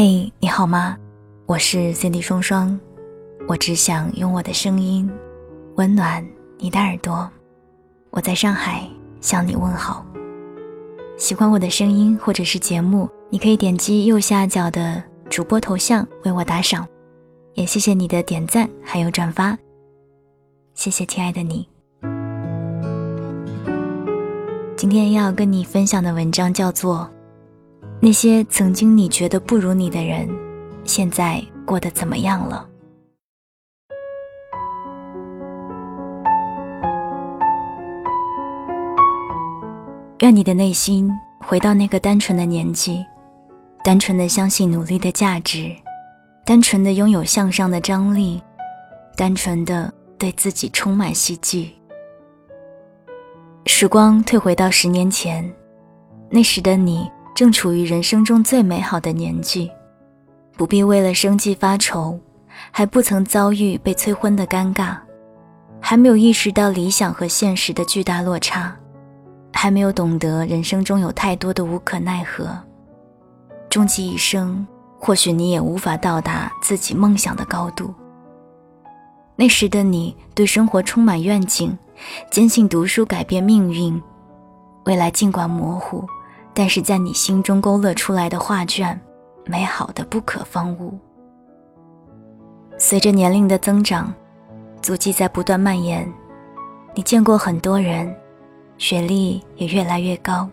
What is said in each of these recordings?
嘿，你好吗？我是 Cindy 双双，我只想用我的声音温暖你的耳朵。我在上海向你问好。喜欢我的声音或者是节目，你可以点击右下角的主播头像为我打赏，也谢谢你的点赞还有转发。谢谢，亲爱的你。今天要跟你分享的文章叫做。那些曾经你觉得不如你的人，现在过得怎么样了？愿你的内心回到那个单纯的年纪，单纯的相信努力的价值，单纯的拥有向上的张力，单纯的对自己充满希冀。时光退回到十年前，那时的你。正处于人生中最美好的年纪，不必为了生计发愁，还不曾遭遇被催婚的尴尬，还没有意识到理想和现实的巨大落差，还没有懂得人生中有太多的无可奈何。终其一生，或许你也无法到达自己梦想的高度。那时的你对生活充满愿景，坚信读书改变命运，未来尽管模糊。但是在你心中勾勒出来的画卷，美好的不可方物。随着年龄的增长，足迹在不断蔓延，你见过很多人，学历也越来越高，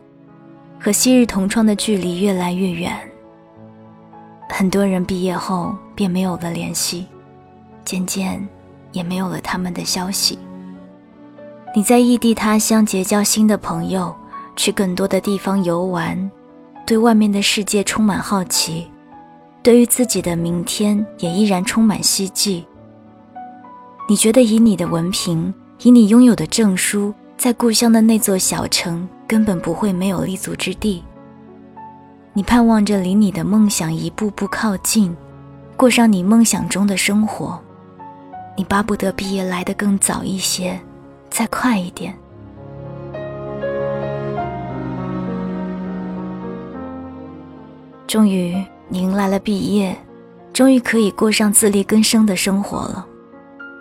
和昔日同窗的距离越来越远。很多人毕业后便没有了联系，渐渐也没有了他们的消息。你在异地他乡结交新的朋友。去更多的地方游玩，对外面的世界充满好奇，对于自己的明天也依然充满希冀。你觉得以你的文凭，以你拥有的证书，在故乡的那座小城根本不会没有立足之地。你盼望着离你的梦想一步步靠近，过上你梦想中的生活。你巴不得毕业来得更早一些，再快一点。终于，迎来了毕业，终于可以过上自力更生的生活了。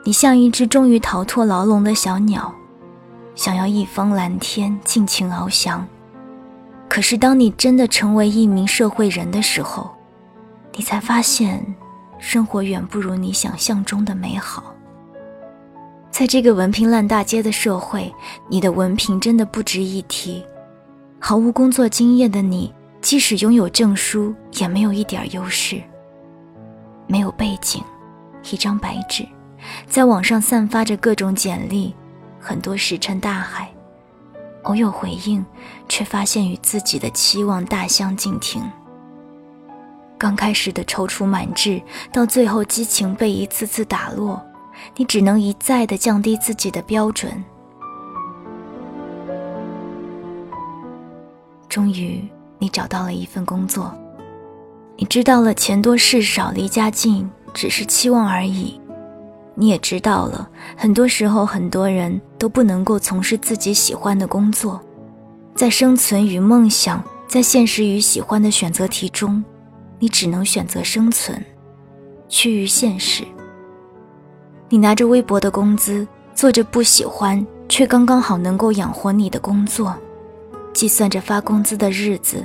你像一只终于逃脱牢笼的小鸟，想要一方蓝天尽情翱翔。可是，当你真的成为一名社会人的时候，你才发现，生活远不如你想象中的美好。在这个文凭烂大街的社会，你的文凭真的不值一提。毫无工作经验的你。即使拥有证书，也没有一点优势。没有背景，一张白纸，在网上散发着各种简历，很多石沉大海。偶有回应，却发现与自己的期望大相径庭。刚开始的踌躇满志，到最后激情被一次次打落，你只能一再的降低自己的标准。终于。你找到了一份工作，你知道了钱多事少离家近只是期望而已，你也知道了很多时候很多人都不能够从事自己喜欢的工作，在生存与梦想，在现实与喜欢的选择题中，你只能选择生存，趋于现实。你拿着微薄的工资，做着不喜欢却刚刚好能够养活你的工作，计算着发工资的日子。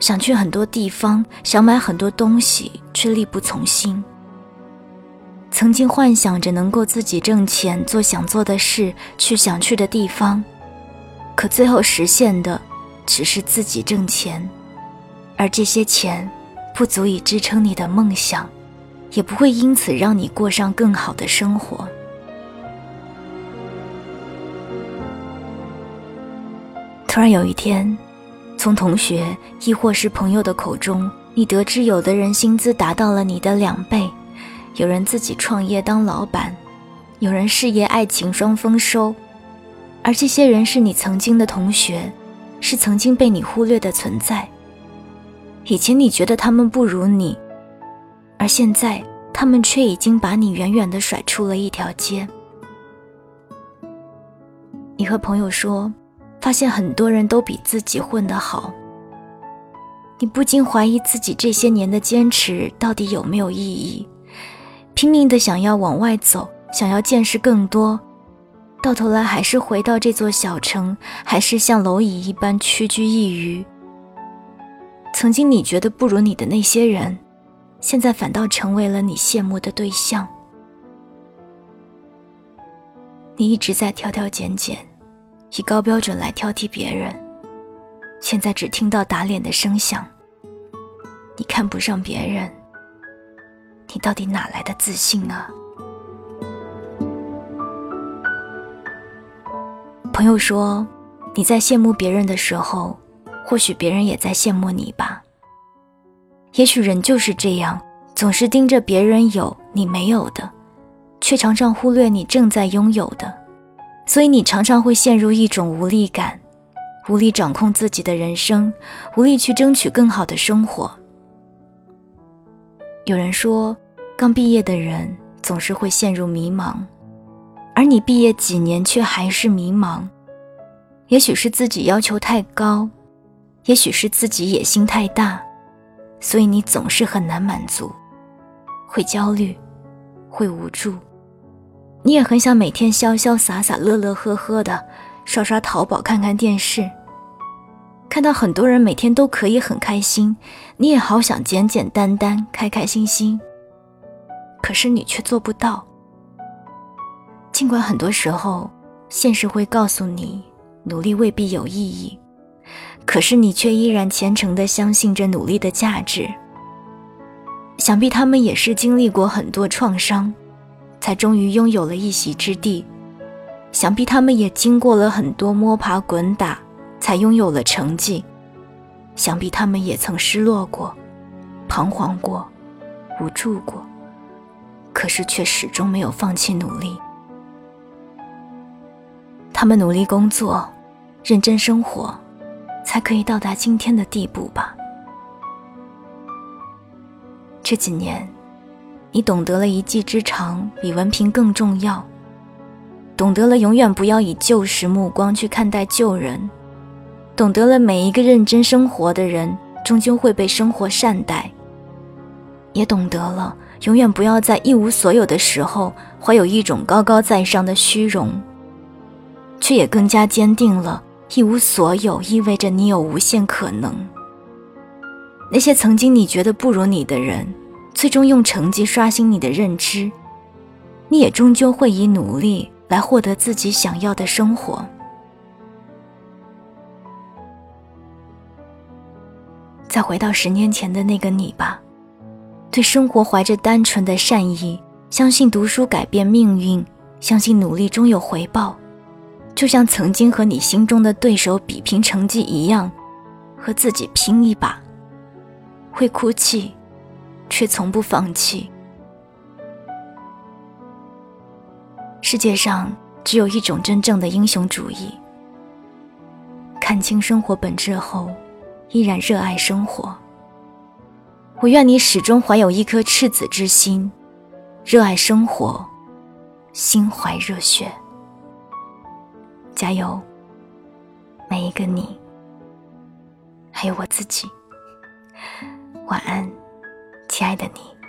想去很多地方，想买很多东西，却力不从心。曾经幻想着能够自己挣钱，做想做的事，去想去的地方，可最后实现的只是自己挣钱，而这些钱不足以支撑你的梦想，也不会因此让你过上更好的生活。突然有一天。从同学亦或是朋友的口中，你得知有的人薪资达到了你的两倍，有人自己创业当老板，有人事业爱情双丰收，而这些人是你曾经的同学，是曾经被你忽略的存在。以前你觉得他们不如你，而现在他们却已经把你远远的甩出了一条街。你和朋友说。发现很多人都比自己混得好，你不禁怀疑自己这些年的坚持到底有没有意义，拼命的想要往外走，想要见识更多，到头来还是回到这座小城，还是像蝼蚁一般屈居一隅。曾经你觉得不如你的那些人，现在反倒成为了你羡慕的对象。你一直在挑挑拣拣，以高标准来挑剔别人，现在只听到打脸的声响。你看不上别人，你到底哪来的自信啊？朋友说，你在羡慕别人的时候，或许别人也在羡慕你吧。也许人就是这样，总是盯着别人有你没有的。却常常忽略你正在拥有的，所以你常常会陷入一种无力感，无力掌控自己的人生，无力去争取更好的生活。有人说，刚毕业的人总是会陷入迷茫，而你毕业几年却还是迷茫，也许是自己要求太高，也许是自己野心太大，所以你总是很难满足，会焦虑，会无助。你也很想每天潇潇洒洒、乐乐呵呵的刷刷淘宝、看看电视，看到很多人每天都可以很开心，你也好想简简单单、开开心心。可是你却做不到。尽管很多时候现实会告诉你努力未必有意义，可是你却依然虔诚地相信着努力的价值。想必他们也是经历过很多创伤。才终于拥有了一席之地，想必他们也经过了很多摸爬滚打，才拥有了成绩。想必他们也曾失落过、彷徨过、无助过，可是却始终没有放弃努力。他们努力工作，认真生活，才可以到达今天的地步吧。这几年。你懂得了一技之长比文凭更重要，懂得了永远不要以旧时目光去看待旧人，懂得了每一个认真生活的人终究会被生活善待，也懂得了永远不要在一无所有的时候怀有一种高高在上的虚荣，却也更加坚定了一无所有意味着你有无限可能。那些曾经你觉得不如你的人。最终用成绩刷新你的认知，你也终究会以努力来获得自己想要的生活。再回到十年前的那个你吧，对生活怀着单纯的善意，相信读书改变命运，相信努力终有回报，就像曾经和你心中的对手比拼成绩一样，和自己拼一把，会哭泣。却从不放弃。世界上只有一种真正的英雄主义：看清生活本质后，依然热爱生活。我愿你始终怀有一颗赤子之心，热爱生活，心怀热血。加油，每一个你，还有我自己。晚安。亲爱的你。